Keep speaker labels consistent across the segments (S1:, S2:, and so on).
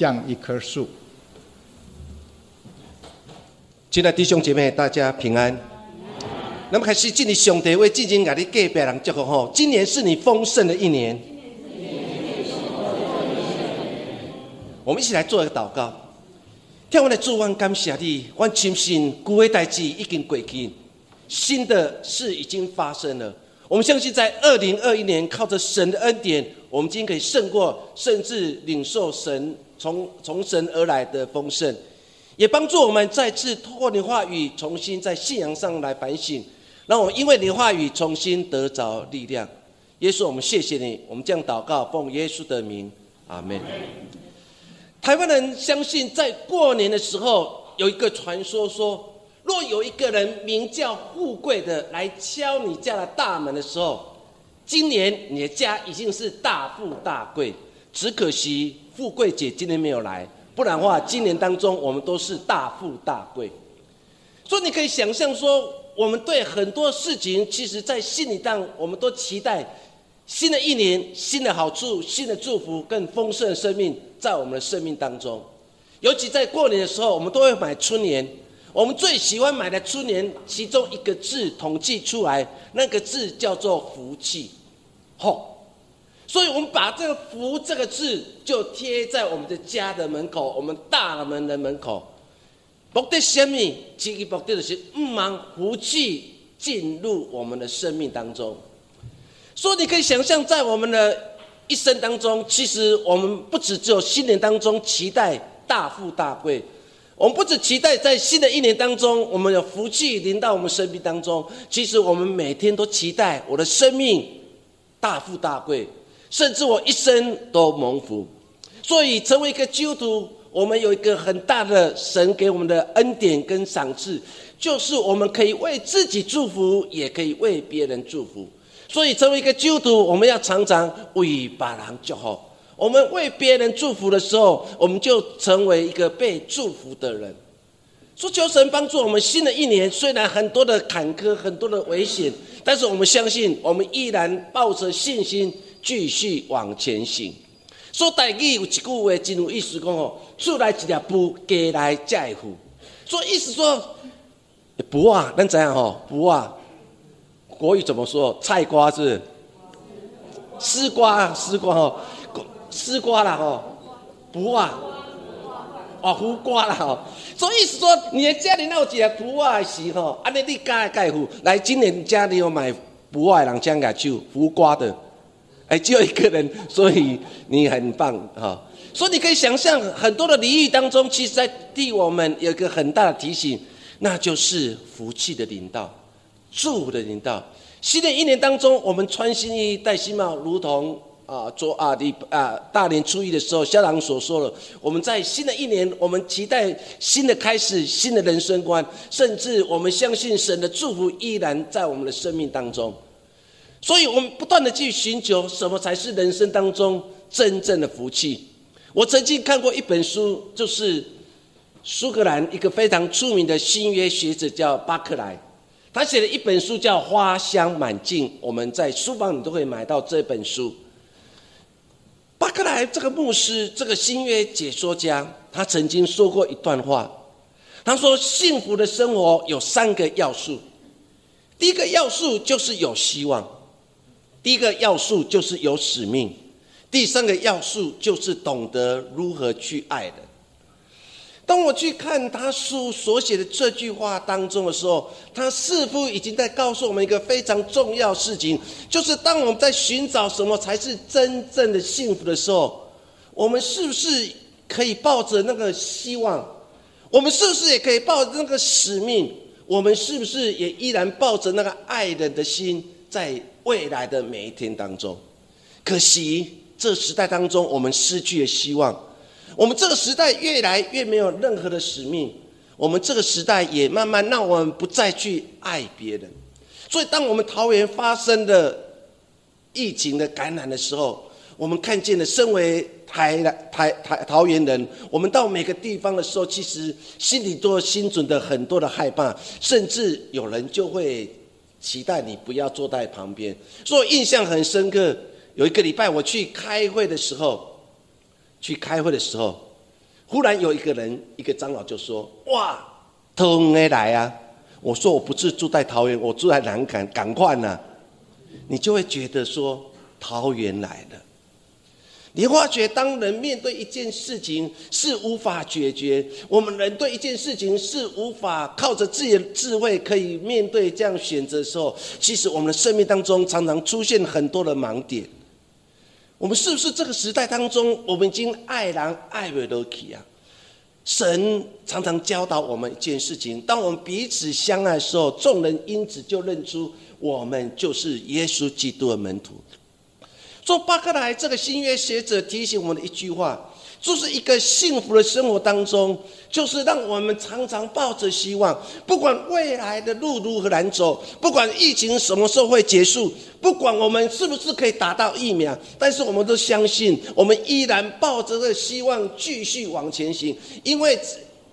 S1: 像一棵树。
S2: 亲爱的弟兄姐妹，大家平安。那么开始，敬你上帝为进行给你隔壁人祝福吼，今年是你丰盛的一年。我们一起来做一个祷告。天父的主，我感谢你，我相信古的代志已经过去，新的事已经发生了。我们相信，在二零二一年，靠着神的恩典，我们今天可以胜过，甚至领受神从从神而来的丰盛，也帮助我们再次透过你话语，重新在信仰上来反省，让我们因为你话语重新得着力量。耶稣，我们谢谢你，我们这样祷告，奉耶稣的名，阿门。台湾人相信，在过年的时候有一个传说，说若有一个人名叫富贵的来敲你家的大门的时候，今年你的家已经是大富大贵。只可惜富贵姐今年没有来，不然的话，今年当中我们都是大富大贵。所以你可以想象说，我们对很多事情，其实在心里当我们都期待新的一年新的好处、新的祝福、更丰盛的生命。在我们的生命当中，尤其在过年的时候，我们都会买春联。我们最喜欢买的春联，其中一个字统计出来，那个字叫做“福气”。吼，所以我们把这个“福”这个字就贴在我们的家的门口，我们大门的门口。目的什么？其实目的就是唔让福气进入我们的生命当中。所以你可以想象，在我们的。一生当中，其实我们不只只有新年当中期待大富大贵，我们不只期待在新的一年当中，我们有福气临到我们生命当中。其实我们每天都期待我的生命大富大贵，甚至我一生都蒙福。所以，成为一个基督徒，我们有一个很大的神给我们的恩典跟赏赐，就是我们可以为自己祝福，也可以为别人祝福。所以，成为一个基督徒，我们要常常为别人祝福。我们为别人祝福的时候，我们就成为一个被祝福的人。说求神帮助我们，新的一年虽然很多的坎坷、很多的危险，但是我们相信，我们依然抱着信心继续往前行。说大意有一句话，真有意思，讲哦，出来一条布，给来在乎。说意思说，不啊，咱怎样吼？不啊。国语怎么说？菜瓜是丝瓜，丝瓜哦，丝瓜啦哦，不啊，哦胡瓜啦哦，所以意思说，你的家里那有几个不啊时吼，安尼你盖盖户来，今年家里有买不啊人将个就胡瓜的，哎，只有一个人，所以你很棒哈。所以你可以想象，很多的礼仪当中，其实在替我们有一个很大的提醒，那就是福气的领导。祝福的领导，新的一年当中，我们穿新衣、戴新帽，如同啊，做啊的啊大年初一的时候，校长所说的，我们在新的一年，我们期待新的开始，新的人生观，甚至我们相信神的祝福依然在我们的生命当中。所以，我们不断的去寻求什么才是人生当中真正的福气。我曾经看过一本书，就是苏格兰一个非常出名的新约学者叫巴克莱。他写了一本书叫《花香满径》，我们在书房里都可以买到这本书。巴克莱这个牧师，这个新约解说家，他曾经说过一段话。他说：“幸福的生活有三个要素，第一个要素就是有希望；第一个要素就是有使命；第三个要素就是懂得如何去爱的。”当我去看他书所写的这句话当中的时候，他似乎已经在告诉我们一个非常重要事情，就是当我们在寻找什么才是真正的幸福的时候，我们是不是可以抱着那个希望？我们是不是也可以抱着那个使命？我们是不是也依然抱着那个爱人的心，在未来的每一天当中？可惜这时代当中，我们失去了希望。我们这个时代越来越没有任何的使命，我们这个时代也慢慢让我们不再去爱别人。所以，当我们桃园发生的疫情的感染的时候，我们看见了身为台台台桃园人，我们到每个地方的时候，其实心里都心存的很多的害怕，甚至有人就会期待你不要坐在旁边。所以，印象很深刻。有一个礼拜我去开会的时候。去开会的时候，忽然有一个人，一个长老就说：“哇，桃园来啊！”我说：“我不是住在桃园，我住在南港，赶快呢。”你就会觉得说：“桃园来了。”你发觉，当人面对一件事情是无法解决，我们人对一件事情是无法靠着自己的智慧可以面对这样选择的时候，其实我们的生命当中常常出现很多的盲点。我们是不是这个时代当中，我们已经爱人爱为都起啊？神常常教导我们一件事情：当我们彼此相爱的时候，众人因此就认出我们就是耶稣基督的门徒。做巴克莱这个新约学者提醒我们的一句话，就是一个幸福的生活当中，就是让我们常常抱着希望，不管未来的路如何难走，不管疫情什么时候会结束，不管我们是不是可以打到疫苗，但是我们都相信，我们依然抱着这希望继续往前行，因为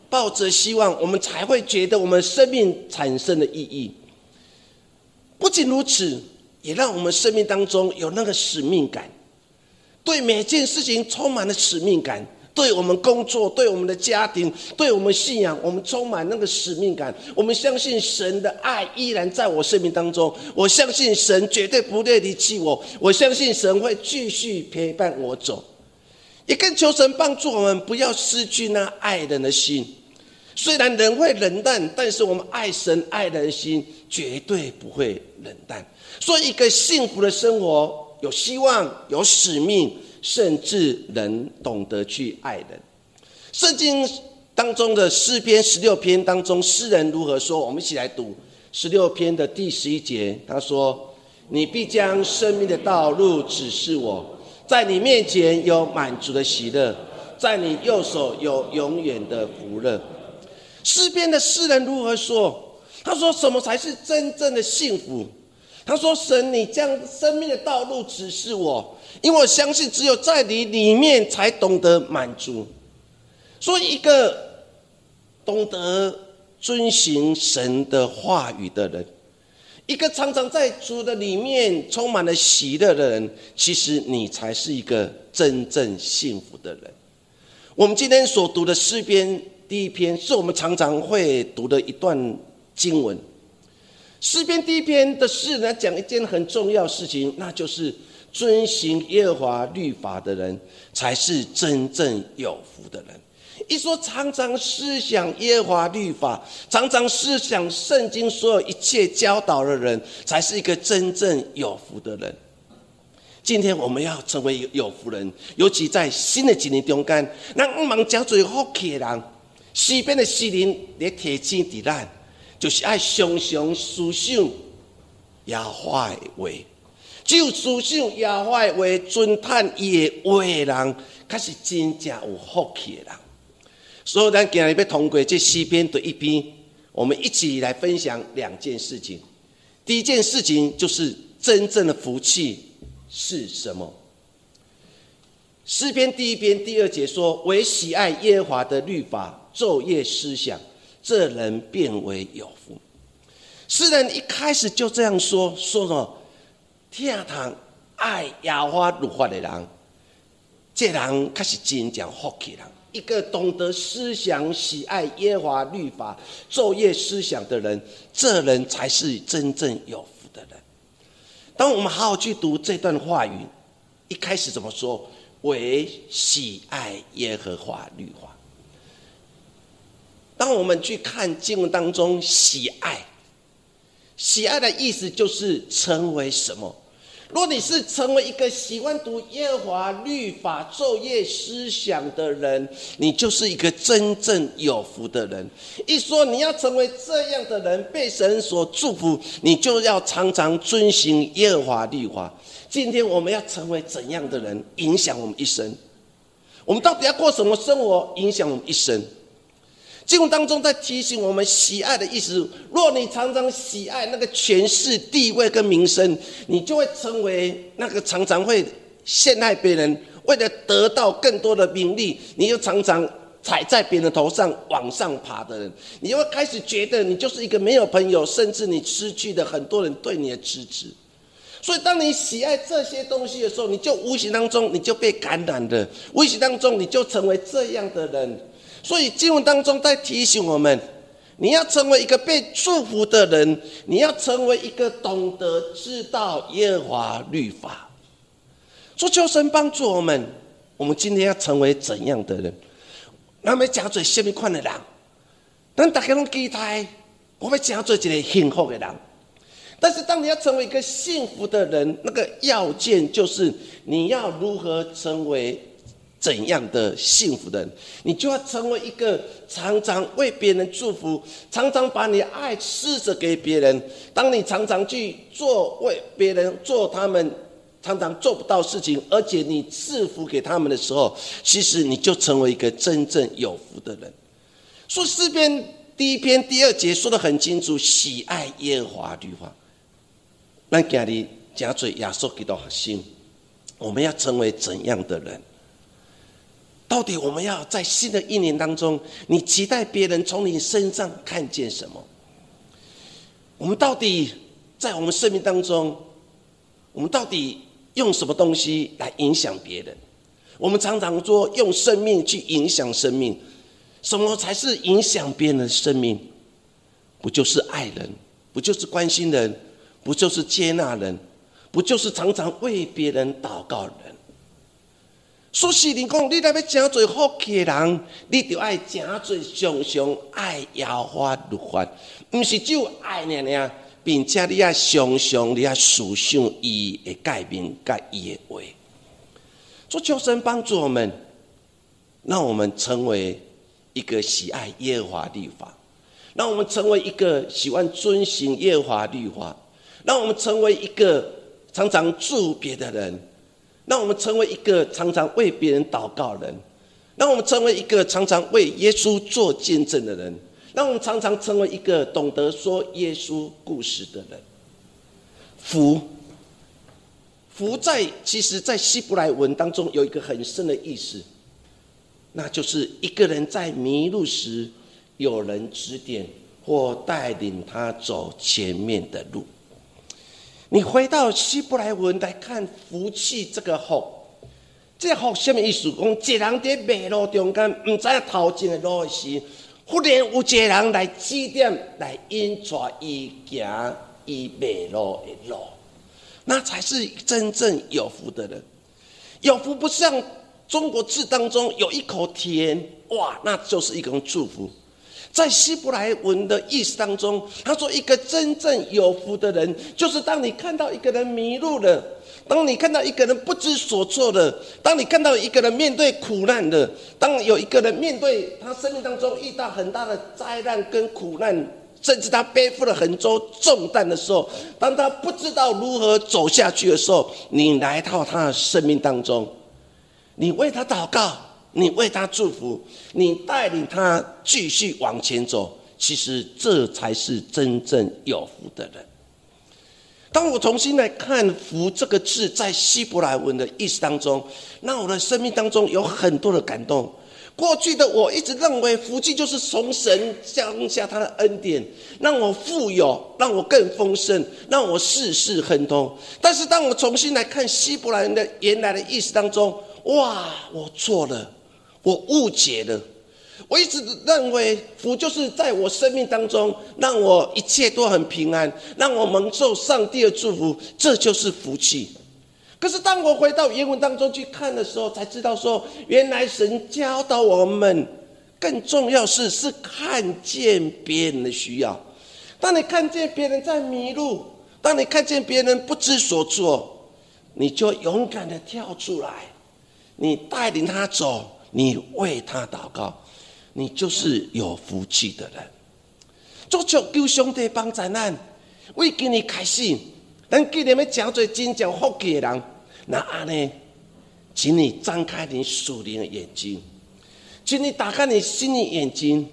S2: 抱着希望，我们才会觉得我们生命产生的意义。不仅如此。也让我们生命当中有那个使命感，对每件事情充满了使命感，对我们工作、对我们的家庭、对我们信仰，我们充满那个使命感。我们相信神的爱依然在我生命当中，我相信神绝对不会离弃我，我相信神会继续陪伴我走。也更求神帮助我们，不要失去那爱人的心。虽然人会冷淡，但是我们爱神爱人的心绝对不会冷淡。说一个幸福的生活，有希望，有使命，甚至能懂得去爱人。圣经当中的诗篇十六篇当中，诗人如何说？我们一起来读十六篇的第十一节。他说：“你必将生命的道路指示我，在你面前有满足的喜乐，在你右手有永远的福乐。”诗篇的诗人如何说？他说：“什么才是真正的幸福？”他说：“神，你将生命的道路指示我，因为我相信只有在你里面才懂得满足。所以，一个懂得遵循神的话语的人，一个常常在主的里面充满了喜乐的人，其实你才是一个真正幸福的人。我们今天所读的诗篇第一篇，是我们常常会读的一段经文。”诗篇第一篇的诗呢，讲一件很重要事情，那就是遵行耶和华律法的人，才是真正有福的人。一说常常思想耶和华律法，常常思想圣经所有一切教导的人，才是一个真正有福的人。今天我们要成为有福人，尤其在新的几年中间，那我们讲最福气的人，西边的诗人也提醒伫咱。就是爱常常思想耶和华的话，只有思想耶和华的话，尊叹伊的话的人，才是真正有福气的人。所以，咱今日要通过这四篇对一篇，我们一起来分享两件事情。第一件事情就是真正的福气是什么？诗篇第一篇第二节说：“唯喜爱耶和华的律法，昼夜思想。”这人变为有福。诗人一开始就这样说：“说什么？天堂爱亚花如花的人，这人开始真讲福气人。一个懂得思想、喜爱耶华律法、昼夜思想的人，这人才是真正有福的人。当我们好好去读这段话语，一开始怎么说？为喜爱耶和华律法。”当我们去看经文当中喜爱，喜爱的意思就是成为什么？若你是成为一个喜欢读耶和华律法、昼夜思想的人，你就是一个真正有福的人。一说你要成为这样的人，被神所祝福，你就要常常遵行耶和华律法。今天我们要成为怎样的人，影响我们一生？我们到底要过什么生活，影响我们一生？经文当中在提醒我们，喜爱的意思。若你常常喜爱那个权势、地位跟名声，你就会成为那个常常会陷害别人，为了得到更多的名利，你又常常踩在别人头上往上爬的人。你会开始觉得你就是一个没有朋友，甚至你失去了很多人对你的支持。所以，当你喜爱这些东西的时候，你就无形当中你就被感染了，无形当中你就成为这样的人。所以，经文当中在提醒我们，你要成为一个被祝福的人，你要成为一个懂得知道耶和华律法。说求神帮助我们，我们今天要成为怎样的人？那么讲做什么款的人？咱大家拢期待，我们讲做一个幸福的人。但是，当你要成为一个幸福的人，那个要件就是你要如何成为怎样的幸福的人？你就要成为一个常常为别人祝福，常常把你爱施舍给别人。当你常常去做为别人做他们常常做不到事情，而且你赐福给他们的时候，其实你就成为一个真正有福的人。说诗篇第一篇第二节说的很清楚：喜爱耶和华律法。那今日加嘴亚瑟基督核心，我们要成为怎样的人？到底我们要在新的一年当中，你期待别人从你身上看见什么？我们到底在我们生命当中，我们到底用什么东西来影响别人？我们常常说用生命去影响生命，什么才是影响别人的生命？不就是爱人？不就是关心人？不就是接纳人？不就是常常为别人祷告人？说是你讲，你若要真做福气的人，你就爱真做常常爱摇花律法，不是只有爱呢呢，并且你要常常你要思想伊的改变、甲伊的话。说求神帮助我们，让我们成为一个喜爱耶和华律法，让我们成为一个喜欢遵行耶和华律法。让我们成为一个常常助别的人，让我们成为一个常常为别人祷告的人，让我们成为一个常常为耶稣做见证的人，让我们常常成为一个懂得说耶稣故事的人。福，福在其实，在希伯来文当中有一个很深的意思，那就是一个人在迷路时有人指点或带领他走前面的路。你回到希伯来文来看“福气”这个“福”，这“福”什么意思？讲一人在马路中间，唔知道头前的路时，忽然有一个人来指点，来引带伊行伊马路的路，那才是真正有福的人。有福不像中国字当中有一口甜，哇，那就是一种祝福。在希伯来文的意思当中，他说：“一个真正有福的人，就是当你看到一个人迷路了，当你看到一个人不知所措的，当你看到一个人面对苦难的，当有一个人面对他生命当中遇到很大的灾难跟苦难，甚至他背负了很多重担的时候，当他不知道如何走下去的时候，你来到他的生命当中，你为他祷告。”你为他祝福，你带领他继续往前走，其实这才是真正有福的人。当我重新来看“福”这个字在希伯来文的意思当中，那我的生命当中有很多的感动。过去的我一直认为福气就是从神降下他的恩典，让我富有，让我更丰盛，让我事事亨通。但是当我重新来看希伯来人的原来的意思当中，哇，我错了。我误解了，我一直认为福就是在我生命当中，让我一切都很平安，让我蒙受上帝的祝福，这就是福气。可是当我回到原文当中去看的时候，才知道说，原来神教导我们，更重要是是看见别人的需要。当你看见别人在迷路，当你看见别人不知所措，你就勇敢的跳出来，你带领他走。你为他祷告，你就是有福气的人。做求救兄弟帮灾难，为给你开始，咱今年要讲做真正福气的人，那安呢？请你张开你属灵的眼睛，请你打开你心的眼睛。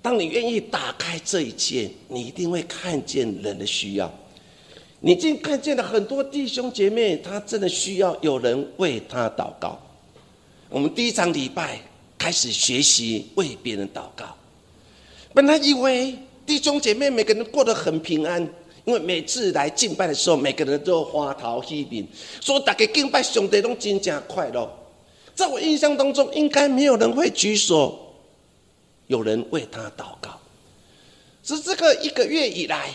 S2: 当你愿意打开这一切，你一定会看见人的需要。你已经看见了很多弟兄姐妹，他真的需要有人为他祷告。我们第一场礼拜开始学习为别人祷告。本来以为弟兄姐妹每个人过得很平安，因为每次来敬拜的时候，每个人都花桃喜面，说大家敬拜上帝都真正快乐。在我印象当中，应该没有人会举手，有人为他祷告。是这个一个月以来，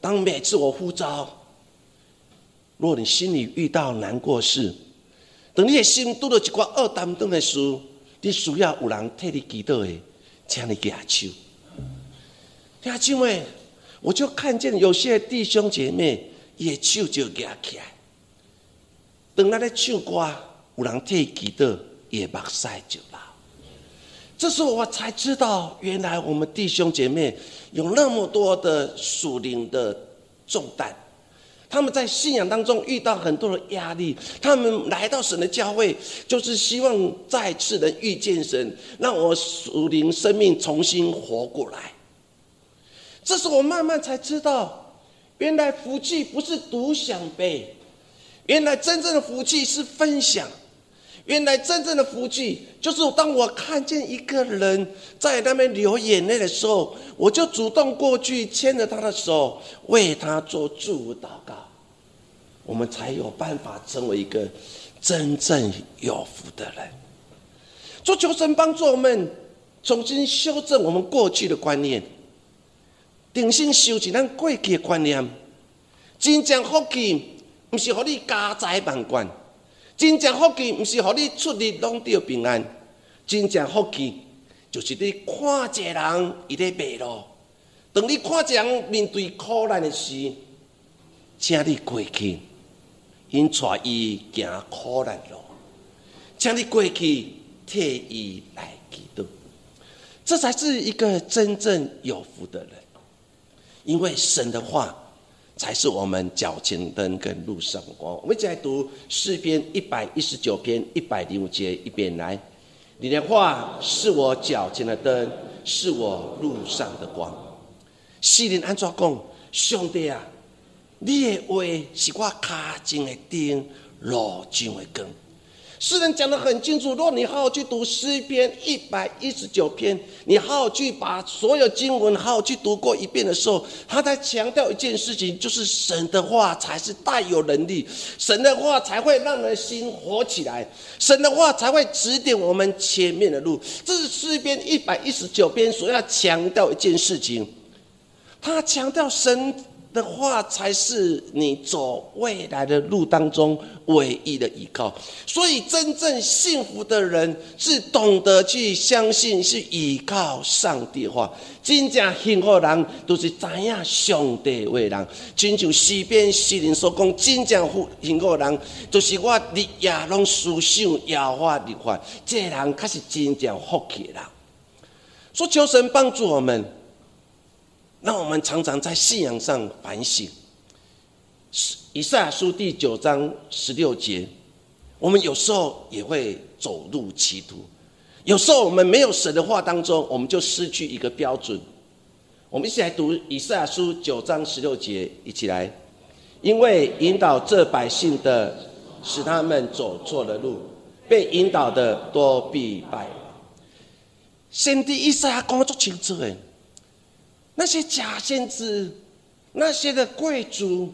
S2: 当每次我呼召，若你心里遇到难过事，等你的心拄到一挂二担当的事，你需要有人替你祈祷的，请你举手。举手诶，我就看见有些弟兄姐妹也手就举起来。等他咧唱歌，有人替祈祷，也目屎就流。这时候我才知道，原来我们弟兄姐妹有那么多的属灵的重担。他们在信仰当中遇到很多的压力，他们来到神的教会，就是希望再次能遇见神，让我属灵生命重新活过来。这是我慢慢才知道，原来福气不是独享呗，原来真正的福气是分享。原来真正的福气，就是当我看见一个人在那边流眼泪的时候，我就主动过去牵着他的手，为他做祝福祷告，我们才有办法成为一个真正有福的人。做求神帮助我们重新修正我们过去的观念，定心修正咱过去的观念。真正福气，不是和你家财万贯。真正福气，毋是互你出入拢得平安。真正福气，就是你看一个人伊咧迷路，当你看一个人面对苦难的时，请你过去，因带伊行苦难路，请你过去替伊来祈祷。这才是一个真正有福的人，因为神的话。才是我们脚前灯跟路上光。我们一起来读诗篇一百一十九篇一百零五节，一边来。你的话是我脚前的灯，是我路上的光。诗人安怎讲？兄弟啊，你的话是我脚前的灯，路上的光。诗人讲的很清楚，若你好好去读诗篇一百一十九篇，你好好去把所有经文好好去读过一遍的时候，他在强调一件事情，就是神的话才是大有能力，神的话才会让人心活起来，神的话才会指点我们前面的路。这是诗篇一百一十九篇所要强调一件事情，他强调神。的话才是你走未来的路当中唯一的依靠。所以，真正幸福的人是懂得去相信，是依靠上帝的话。真正幸福的人都是知影上帝为人。亲像西边西人所讲，真正幸福的人就是我日夜拢思想耶和华律法，这人才是真正福气人。说求神帮助我们。让我们常常在信仰上反省。以赛亚书第九章十六节，我们有时候也会走入歧途，有时候我们没有神的话当中，我们就失去一个标准。我们一起来读以赛亚书九章十六节，一起来，因为引导这百姓的，使他们走错了路，被引导的多必败。先帝以赛亚讲足清楚诶。那些假先知，那些的贵族，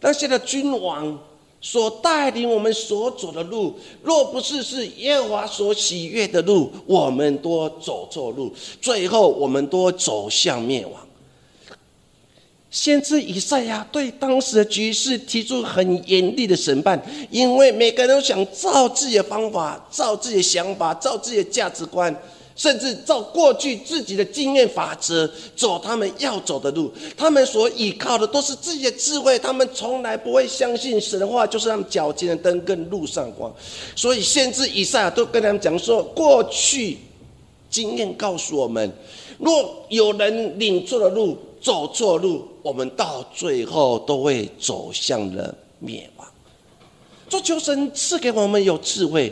S2: 那些的君王，所带领我们所走的路，若不是是耶和华所喜悦的路，我们都走错路，最后我们都走向灭亡。先知以赛亚对当时的局势提出很严厉的审判，因为每个人都想照自己的方法，照自己的想法，照自己的价值观。甚至照过去自己的经验法则走他们要走的路，他们所依靠的都是自己的智慧，他们从来不会相信神的话，就是他们脚前的灯跟路上光。所以，先知以赛亚都跟他们讲说：过去经验告诉我们，若有人领错了路，走错路，我们到最后都会走向了灭亡。做求神赐给我们有智慧，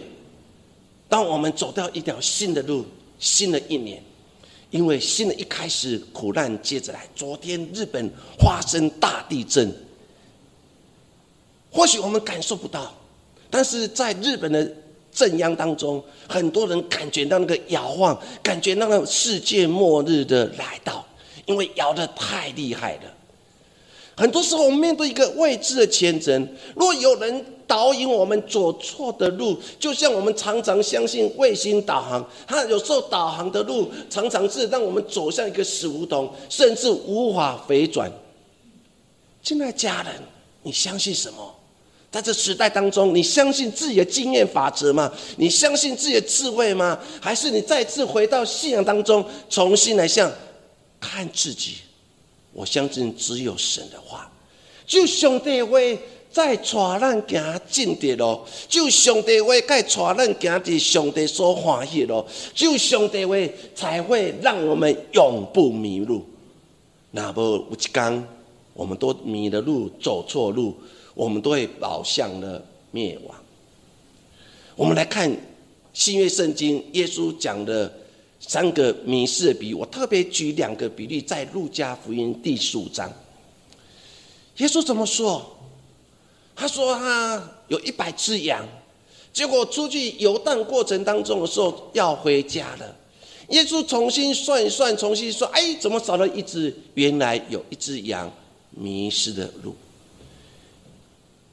S2: 当我们走到一条新的路。新的一年，因为新的一开始，苦难接着来。昨天日本发生大地震，或许我们感受不到，但是在日本的震央当中，很多人感觉到那个摇晃，感觉那个世界末日的来到，因为摇的太厉害了。很多时候，我们面对一个未知的前程，若有人导引我们走错的路，就像我们常常相信卫星导航，它有时候导航的路常常是让我们走向一个死胡同，甚至无法回转。亲爱家人，你相信什么？在这时代当中，你相信自己的经验法则吗？你相信自己的智慧吗？还是你再次回到信仰当中，重新来向看自己？我相信只有神的话，就上帝会再带咱行进的咯，就上帝会再带咱行伫上帝所欢喜咯，就上帝会才会让我们永不迷路。那么有一天，我们都迷了路，走错路，我们都会导向了灭亡。我们来看新约圣经，耶稣讲的。三个迷失的比喻，我特别举两个比喻，在路加福音第十五章。耶稣怎么说？他说他有一百只羊，结果出去游荡过程当中的时候要回家了。耶稣重新算一算，重新说：“哎，怎么少了一只？原来有一只羊迷失的路。”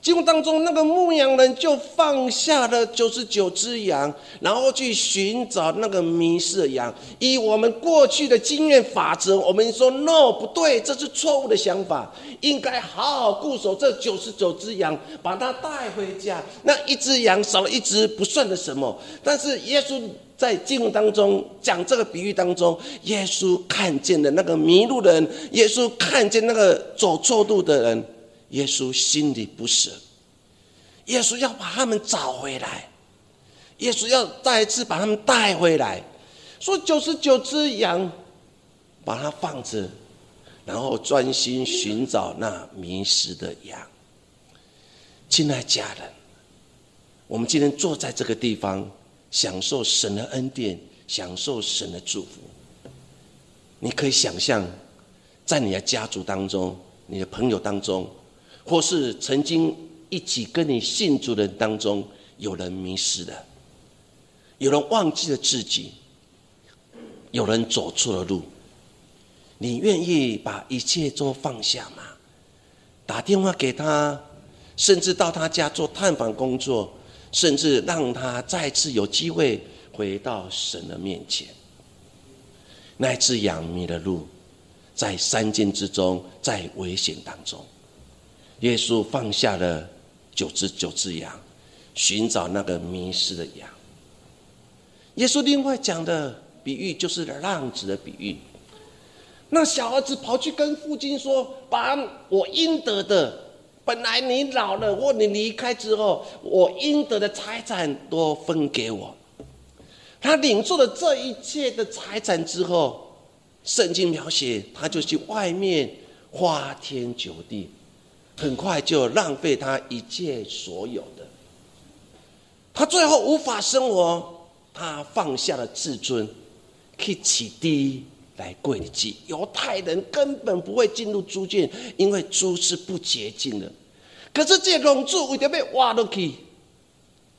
S2: 经文当中，那个牧羊人就放下了九十九只羊，然后去寻找那个迷失的羊。以我们过去的经验法则，我们说 “no”，不对，这是错误的想法。应该好好固守这九十九只羊，把它带回家。那一只羊少了一只，不算的什么。但是耶稣在经文当中讲这个比喻当中，耶稣看见的那个迷路的人，耶稣看见那个走错路的人。耶稣心里不舍，耶稣要把他们找回来，耶稣要再一次把他们带回来。说九十九只羊，把它放着，然后专心寻找那迷失的羊。亲爱家人，我们今天坐在这个地方，享受神的恩典，享受神的祝福。你可以想象，在你的家族当中，你的朋友当中。或是曾经一起跟你信主的人当中，有人迷失了，有人忘记了自己，有人走错了路，你愿意把一切都放下吗？打电话给他，甚至到他家做探访工作，甚至让他再次有机会回到神的面前。那只羊迷了路，在山间之中，在危险当中。耶稣放下了九只九只羊，寻找那个迷失的羊。耶稣另外讲的比喻就是浪子的比喻。那小儿子跑去跟父亲说：“把我应得的，本来你老了或你离开之后，我应得的财产都分给我。”他领受了这一切的财产之后，圣经描写他就去外面花天酒地。很快就浪费他一切所有的，他最后无法生活，他放下了自尊，去起低来跪祭。犹太人根本不会进入猪圈，因为猪是不洁净的。可是这龙珠为着被挖落去，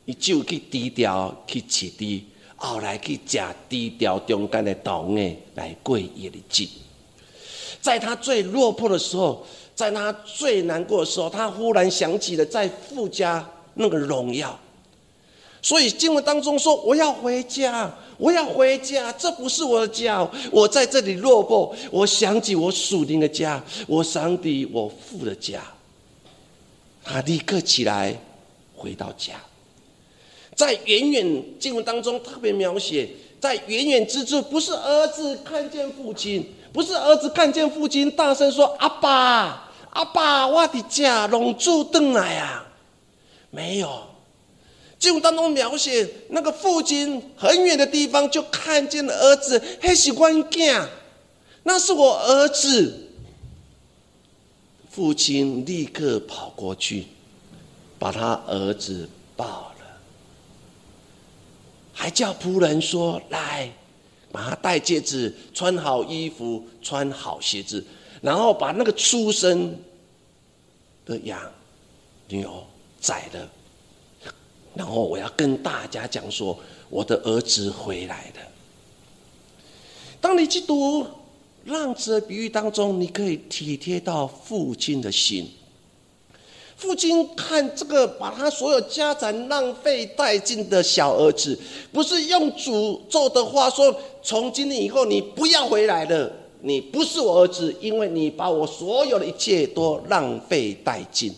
S2: 伊就去低调去起低，后来去食低调中间的豆子来跪耶利祭。在他最落魄的时候。在他最难过的时候，他忽然想起了在富家那个荣耀，所以经文当中说：“我要回家，我要回家，这不是我的家，我在这里落魄。我想起我属灵的家，我想起我父的家。”他立刻起来回到家，在远远经文当中特别描写，在远远之处，不是儿子看见父亲。不是儿子看见父亲，大声说：“阿爸，阿爸，我的家龙珠登来啊！”没有，经文当中描写那个父亲很远的地方就看见了儿子，很喜欢见，那是我儿子。父亲立刻跑过去，把他儿子抱了，还叫仆人说：“来。”把他戴戒指，穿好衣服，穿好鞋子，然后把那个出生的羊、牛宰了，然后我要跟大家讲说，我的儿子回来了。当你去读浪子的比喻当中，你可以体贴到父亲的心。父亲看这个把他所有家产浪费殆尽的小儿子，不是用诅咒的话说：“从今天以后，你不要回来了，你不是我儿子，因为你把我所有的一切都浪费殆尽。”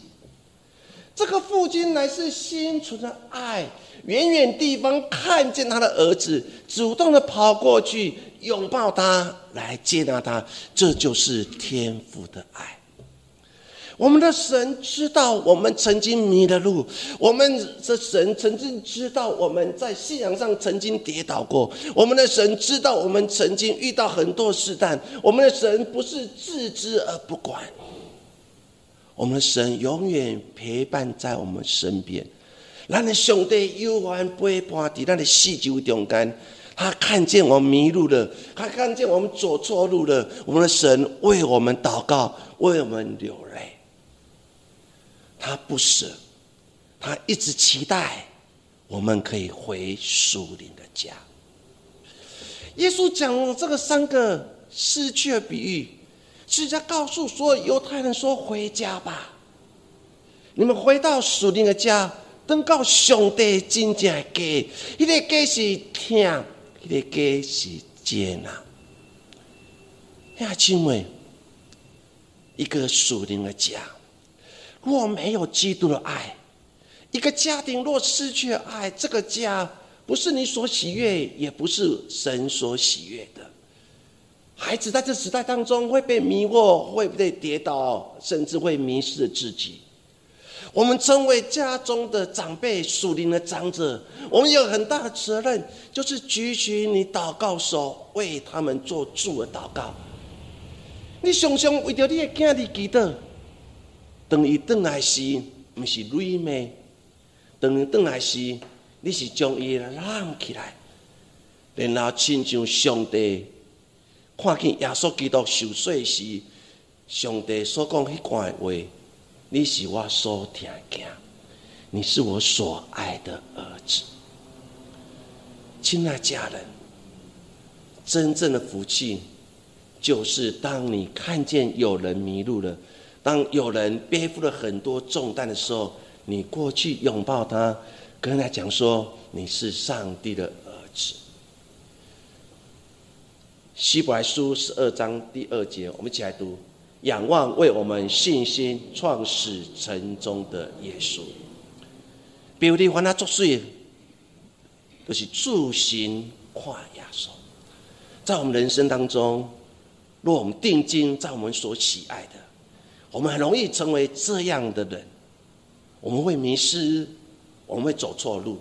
S2: 这个父亲乃是心存着爱，远远地方看见他的儿子，主动的跑过去拥抱他，来接纳他，这就是天父的爱。我们的神知道我们曾经迷了路，我们的神曾经知道我们在信仰上曾经跌倒过，我们的神知道我们曾经遇到很多试探，我们的神不是置之而不管，我们的神永远陪伴在我们身边。咱的兄弟有完陪伴在咱的四周中间，他看见我迷路了，他看见我们走错路了，我们的神为我们祷告，为我们流泪。他不舍，他一直期待我们可以回属灵的家。耶稣讲这个三个失去的比喻，是在告诉所有犹太人说：“回家吧，你们回到属灵的家，等到上帝真正的家，一个给是听，一个给是接纳。呀，亲妹，一个属灵的家。”若没有基督的爱，一个家庭若失去了爱，这个家不是你所喜悦，也不是神所喜悦的。孩子在这时代当中会被迷惑，会被跌倒，甚至会迷失了自己。我们称为家中的长辈、属灵的长者，我们有很大的责任，就是举起你祷告手，为他们做主的祷告。你常常为着你的家里祈祷。等伊转来时，毋是累咩？等伊转来时，你是将伊揽起来，然后亲像上帝看见耶稣基督受洗时，上帝所讲迄款话，你是我所听见，你是我所爱的儿子。亲爱家人，真正的福气，就是当你看见有人迷路了。当有人背负了很多重担的时候，你过去拥抱他，跟他讲说：“你是上帝的儿子。”希伯来书十二章第二节，我们一起来读：“仰望为我们信心创始成终的耶稣。”标题还他作祟，就是助行跨亚稣。在我们人生当中，若我们定睛在我们所喜爱的。我们很容易成为这样的人，我们会迷失，我们会走错路。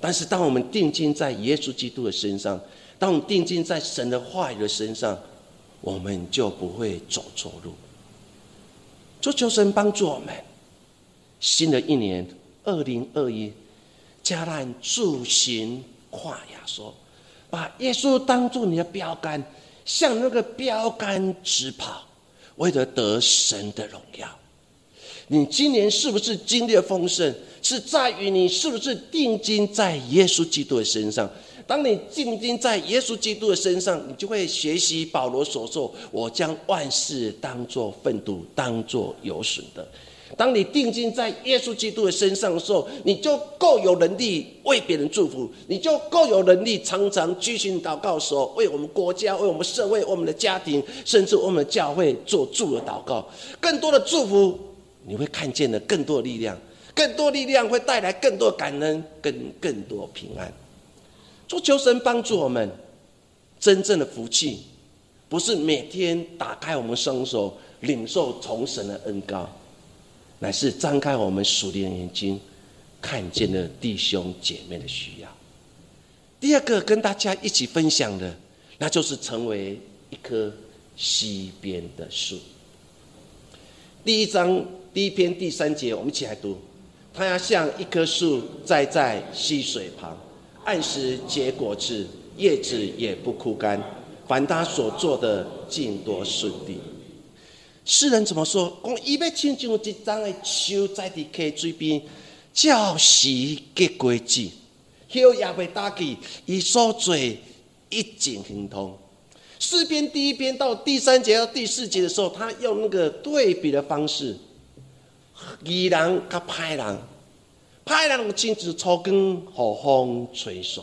S2: 但是，当我们定睛在耶稣基督的身上，当我们定睛在神的话语的身上，我们就不会走错路。求求神帮助我们，新的一年二零二一，加难助行跨亚说，把耶稣当做你的标杆，向那个标杆直跑。为了得神的荣耀，你今年是不是经历了丰盛？是在于你是不是定睛在耶稣基督的身上。当你定睛在耶稣基督的身上，你就会学习保罗所说：“我将万事当作粪土，当作有损的。”当你定睛在耶稣基督的身上的时候，你就够有能力为别人祝福，你就够有能力常常举行祷告，的时候为我们国家、为我们社会、为我们的家庭，甚至我们的教会做助的祷告。更多的祝福，你会看见的更多力量，更多力量会带来更多感恩，更更多平安。祝求神帮助我们，真正的福气，不是每天打开我们双手领受从神的恩高。乃是张开我们属灵眼睛，看见了弟兄姐妹的需要。第二个跟大家一起分享的，那就是成为一棵溪边的树。第一章第一篇第三节，我们一起来读：它要像一棵树栽在溪水旁，按时结果子，叶子也不枯干，凡他所做的尽多顺利。诗人怎么说？讲伊要亲像一张的树在伫溪水边，照时结果子，叶也未打起，伊所做一尽亨通。诗篇第一篇到第三节到第四节的时候，他用那个对比的方式，义人跟歹人，歹人亲自草根和风吹散，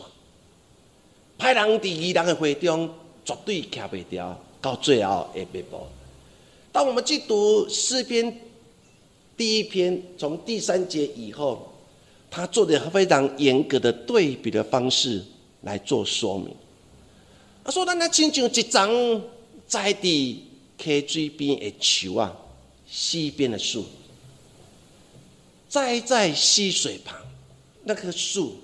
S2: 歹人伫义人的会中绝对徛不掉，到最后会被捕。当我们去读诗篇第一篇，从第三节以后，他做的非常严格的对比的方式来做说明。他说：“咱那亲像一张在地溪水边的树啊，溪边的树，栽在溪水旁，那棵树，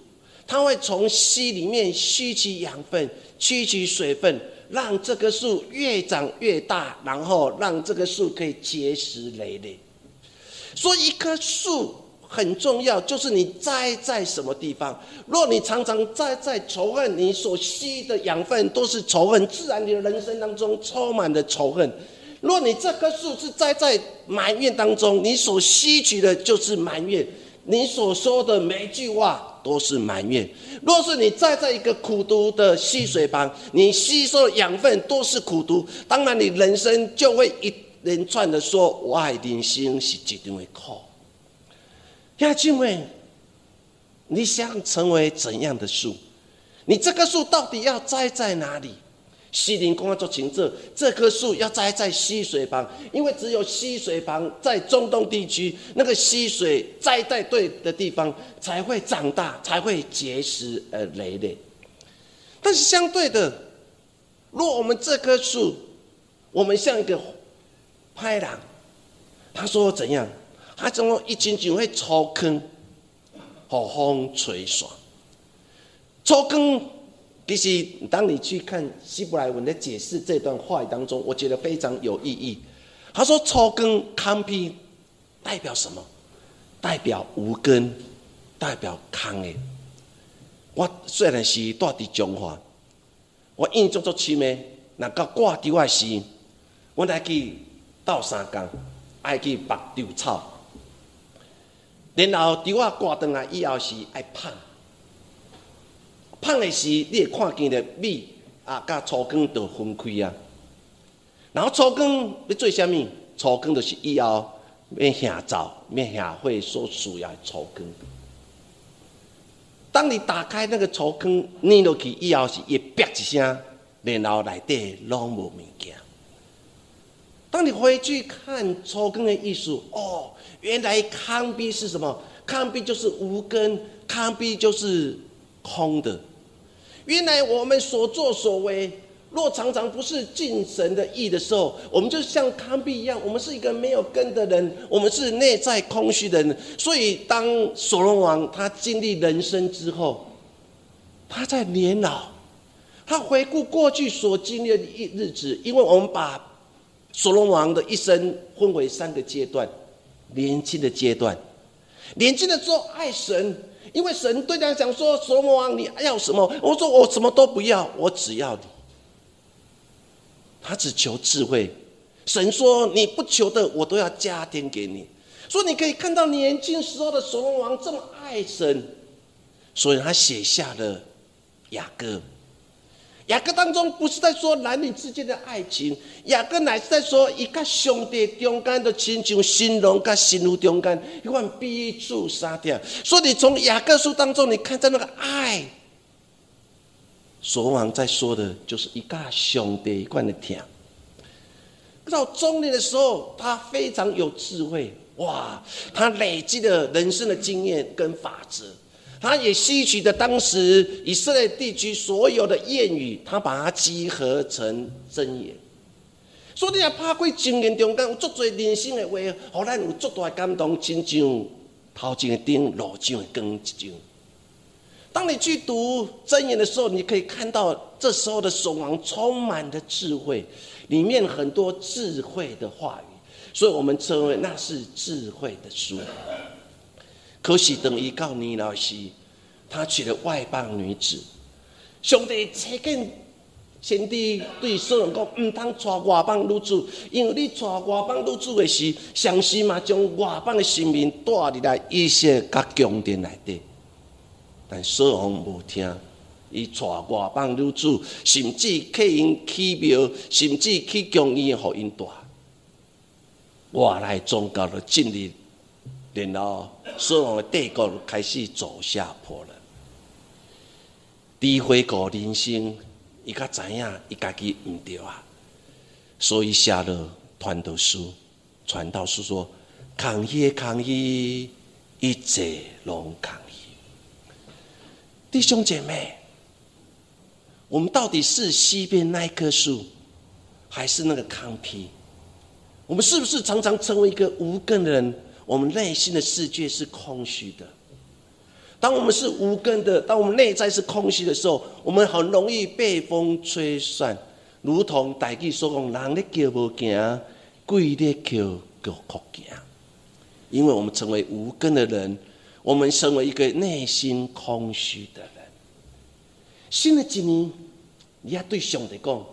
S2: 它会从溪里面吸取养分，吸取水分，让这棵树越长越大，然后让这棵树可以结实累累。所以，一棵树。”很重要，就是你栽在什么地方。若你常常栽在仇恨，你所吸的养分都是仇恨，自然你的人生当中充满了仇恨。若你这棵树是栽在埋怨当中，你所吸取的就是埋怨，你所说的每一句话都是埋怨。若是你栽在一个苦毒的溪水旁，你吸收养分都是苦毒，当然你人生就会一连串的说：“我爱人生是一定会苦。”亚静伟，你想成为怎样的树？你这棵树到底要栽在哪里？西林公安做情这这棵树要栽在溪水旁，因为只有溪水旁，在中东地区，那个溪水栽在对的地方，才会长大，才会结实而累累。但是相对的，若我们这棵树，我们像一个拍狼，他说怎样？他怎么一经就会抽坑，好风吹爽。抽坑，其实当你去看希伯来文的解释这段话语当中，我觉得非常有意义。他说：“草根康批代表什么？代表无根，代表康诶。我虽然是住伫中华，我印象中深的，那个挂丢的时，我来去倒三工，爱去拔丢草。”然后伫我挂断来以后是爱胖，胖的时你会看见的米啊，甲粗根都分开啊。然后粗根要做啥物？粗根就是以后要下灶、要下会所需要的粗根。当你打开那个粗根，捏落去以后是一啪一声，然后内底拢无物件。当你回去看粗根的艺术，哦。原来康逼是什么？康逼就是无根，康逼就是空的。原来我们所作所为，若常常不是敬神的意的时候，我们就像康逼一样，我们是一个没有根的人，我们是内在空虚的人。所以，当所罗王他经历人生之后，他在年老，他回顾过去所经历的一日子，因为我们把所罗王的一生分为三个阶段。年轻的阶段，年轻的时候爱神，因为神对他讲说：“所罗王，你要什么？”我说：“我什么都不要，我只要你。”他只求智慧。神说：“你不求的，我都要加添给你。”所以你可以看到年轻时候的所罗王这么爱神，所以他写下了雅歌。雅各当中不是在说男女之间的爱情，雅各乃是在说一个兄弟中间的亲像新郎跟心如中间一款彼此杀掉。所以你从雅各书当中，你看到那个爱，所罗王在说的就是一个兄弟一贯的甜。到中年的时候，他非常有智慧，哇，他累积了人生的经验跟法则。他也吸取的当时以色列地区所有的谚语，他把它集合成真言。所以你也怕过经验中间有足多人生的话，互咱有足大的感动，亲像头前的灯，路上的光一样。当你去读真言的时候，你可以看到这时候的守王充满的智慧，里面很多智慧的话语，所以我们称为那是智慧的书。可是等于告你老师，他娶了外邦女子。上帝切见先帝对所有人讲，唔通娶外邦女子，因为你娶外邦女子的时，上司嘛将外邦的性命带入来一些甲宫殿内底。但所王无听，伊娶外邦女子，甚至去因起庙，甚至去供伊，互因带。外来宗教的进入，然后所有的帝国开始走下坡了。诋毁过人生，伊较知影伊家己毋对啊，所以写了传道书，传道书说：抗议抗议，一切拢抗议。弟兄姐妹，我们到底是西边那一棵树，还是那个康皮？我们是不是常常成为一个无根的人？我们内心的世界是空虚的。当我们是无根的，当我们内在是空虚的时候，我们很容易被风吹散，如同大记所讲：“人咧叫无惊，鬼咧叫叫哭惊。”因为我们成为无根的人，我们成为一个内心空虚的人。新的一年，你要对上帝讲：“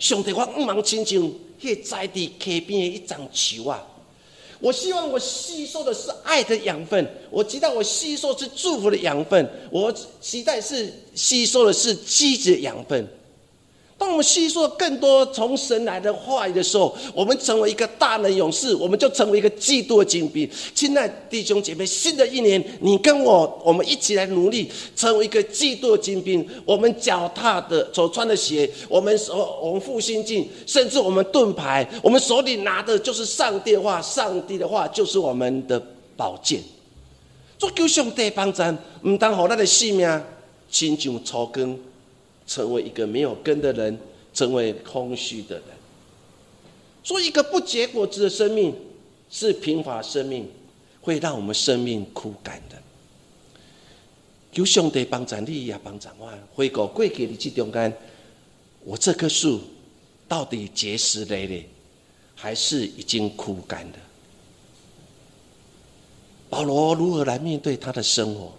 S2: 上帝，我唔忙亲像。”可栽在溪边的一张球啊！我希望我吸收的是爱的养分，我期待我吸收是祝福的养分，我期待是吸收的是积极的养分。当我们吸收更多从神来的话语的时候，我们成为一个大能勇士，我们就成为一个基督的精兵。亲爱弟兄姐妹，新的一年，你跟我，我们一起来努力，成为一个基督的精兵。我们脚踏的、所穿的鞋，我们手、我们复兴镜，甚至我们盾牌，我们手里拿的就是上帝的话，上帝的话就是我们的宝剑。做救上帝帮咱，唔当好咱的性命亲像草根。成为一个没有根的人，成为空虚的人。做一个不结果子的生命，是贫乏生命，会让我们生命枯干的。有上帝帮助你，也帮助我。回顾过去的这中间，我这棵树到底结实累累，还是已经枯干的？保罗如何来面对他的生活？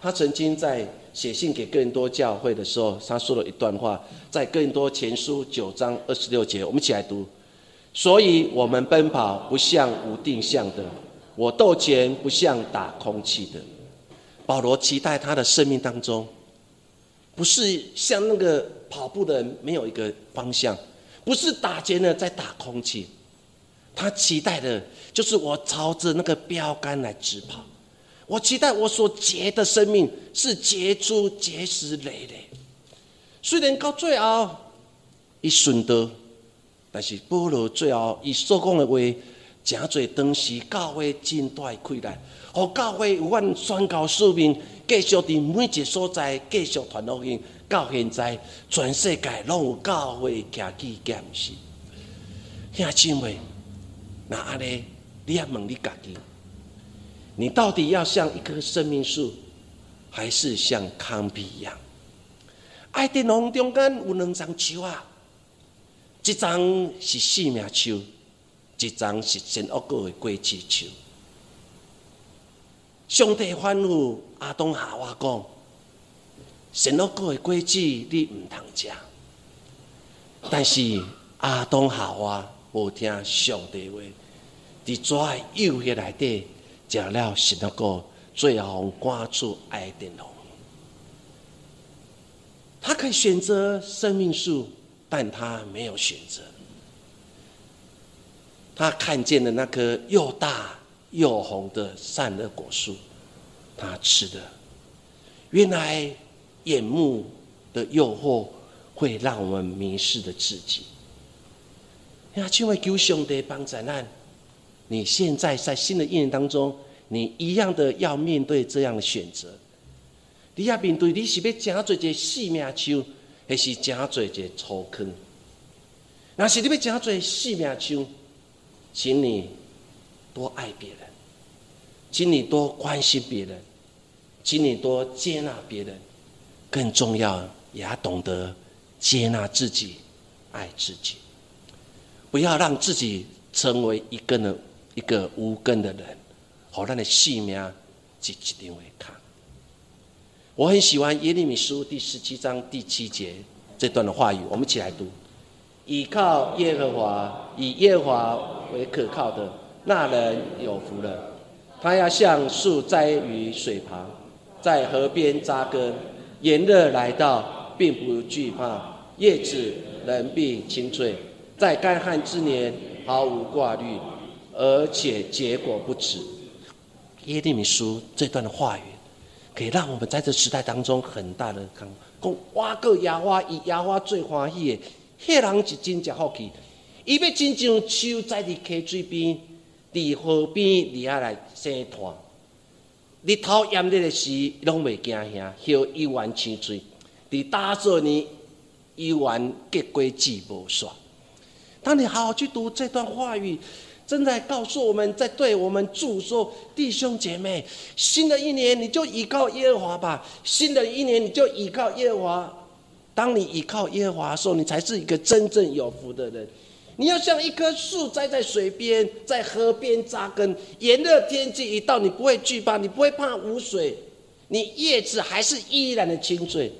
S2: 他曾经在。写信给更多教会的时候，他说了一段话，在更多前书九章二十六节，我们一起来读。所以我们奔跑不像无定向的，我斗钱不像打空气的。保罗期待他的生命当中，不是像那个跑步的人没有一个方向，不是打劫呢在打空气，他期待的就是我朝着那个标杆来直跑。我期待我所结的生命是结出结实累累。虽然到最后伊顺德，但是保罗最后伊所讲的话，真侪当时教会真大困难，互教会有法宣告使命，继续伫每一个所在继续传福音，到现在全世界拢有教会徛起剑士。兄姊妹，那安尼，你也问你家己。你到底要像一棵生命树，还是像康比一样？爱的农中间有两张树啊，一张是生命树，一张是神恶果的果子树。上帝吩咐阿东夏娃讲：神恶果的果子你唔通食。但是阿东夏娃无听上帝话，伫抓幼血内底。食了神的果，最后赶出爱丁龙。他可以选择生命树，但他没有选择。他看见了那棵又大又红的善恶果树，他吃的。原来眼目的诱惑会让我们迷失了自己。呀，请问求兄弟帮灾难。你现在在新的一年当中，你一样的要面对这样的选择。你要面对，你是要真做一个死命树，还是真做一个草坑？若是你要真做死命树，请你多爱别人，请你多关心别人，请你多接纳别人，更重要也要懂得接纳自己，爱自己，不要让自己成为一个人。一个无根的人，和他的性命是一定会看。我很喜欢耶利米书第十七章第七节这段的话语，我们一起来读：倚靠耶和华，以耶和华为可靠的那人有福了。他要像树栽于水旁，在河边扎根，炎热来到，并不惧怕，叶子仍必青翠，在干旱之年毫无挂虑，而且结果不止。耶利米书这段的话语，可以让我们在这时代当中很大的看，讲挖个野花，以野花最欢喜的，迄人是真正好奇，伊要真正手在伫溪水边，伫河边伫遐来生团。日头炎热的时，拢袂惊吓，休一丸清水。伫大作年，一丸结果子无煞。当你好好去读这段话语，正在告诉我们，在对我们祝说：弟兄姐妹，新的一年你就依靠耶和华吧。新的一年你就依靠耶和华。当你依靠耶和华的时候，你才是一个真正有福的人。你要像一棵树栽在水边，在河边扎根。炎热天气一到，你不会惧怕，你不会怕无水，你叶子还是依然的清脆。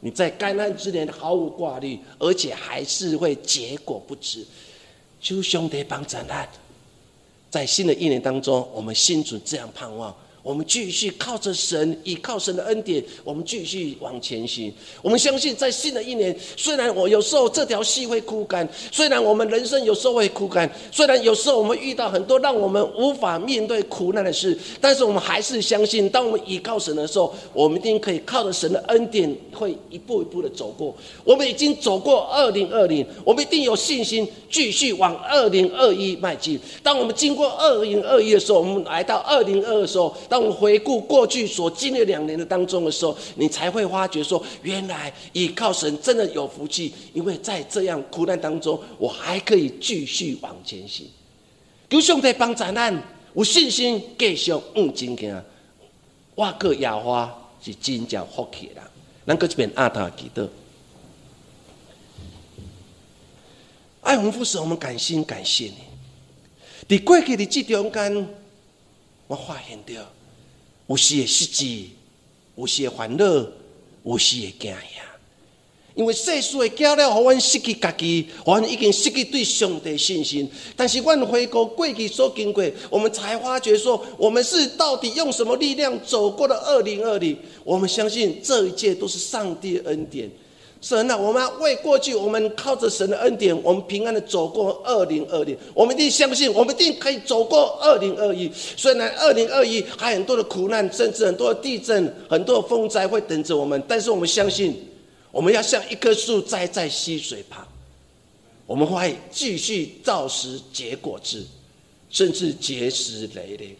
S2: 你在干旱之年毫无挂虑，而且还是会结果不止。求兄弟帮咱来，在新的一年当中，我们心存这样盼望。我们继续靠着神，依靠神的恩典，我们继续往前行。我们相信，在新的一年，虽然我有时候这条溪会枯干，虽然我们人生有时候会枯干，虽然有时候我们遇到很多让我们无法面对苦难的事，但是我们还是相信，当我们依靠神的时候，我们一定可以靠着神的恩典，会一步一步的走过。我们已经走过二零二零，我们一定有信心继续往二零二一迈进。当我们经过二零二一的时候，我们来到二零二的时候。当我们回顾过去所经历两年的当中的时候，你才会发觉说，原来依靠神真的有福气，因为在这样苦难当中，我还可以继续往前行。求上帝帮助咱有信心继续往前行。我个亚花是真正福气的，咱搁这边阿塔记得。爱红父神，我们感心感谢你。伫过去的这中间，我发现到。有时会失志，有时会烦恼，有时会惊吓。因为世事会教了，互阮失去家己，互阮已经失去对上帝信心。但是，阮回顾过去所经过，我们才发觉说，我们是到底用什么力量走过了二零二零？我们相信这一切都是上帝恩典。神啊，我们为过去，我们靠着神的恩典，我们平安的走过二零二零。我们一定相信，我们一定可以走过二零二一。虽然二零二一还很多的苦难，甚至很多的地震、很多的风灾会等着我们，但是我们相信，我们要像一棵树栽在溪水旁，我们会继续造时结果子，甚至结实累累。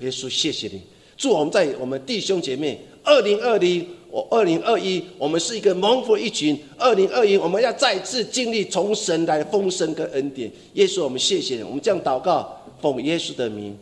S2: 耶稣，谢谢你，祝我们在我们弟兄姐妹二零二零。我二零二一，我们是一个蒙福一群。二零二一，我们要再次经历从神来的丰盛跟恩典。耶稣，我们谢谢你。我们这样祷告，奉耶稣的名。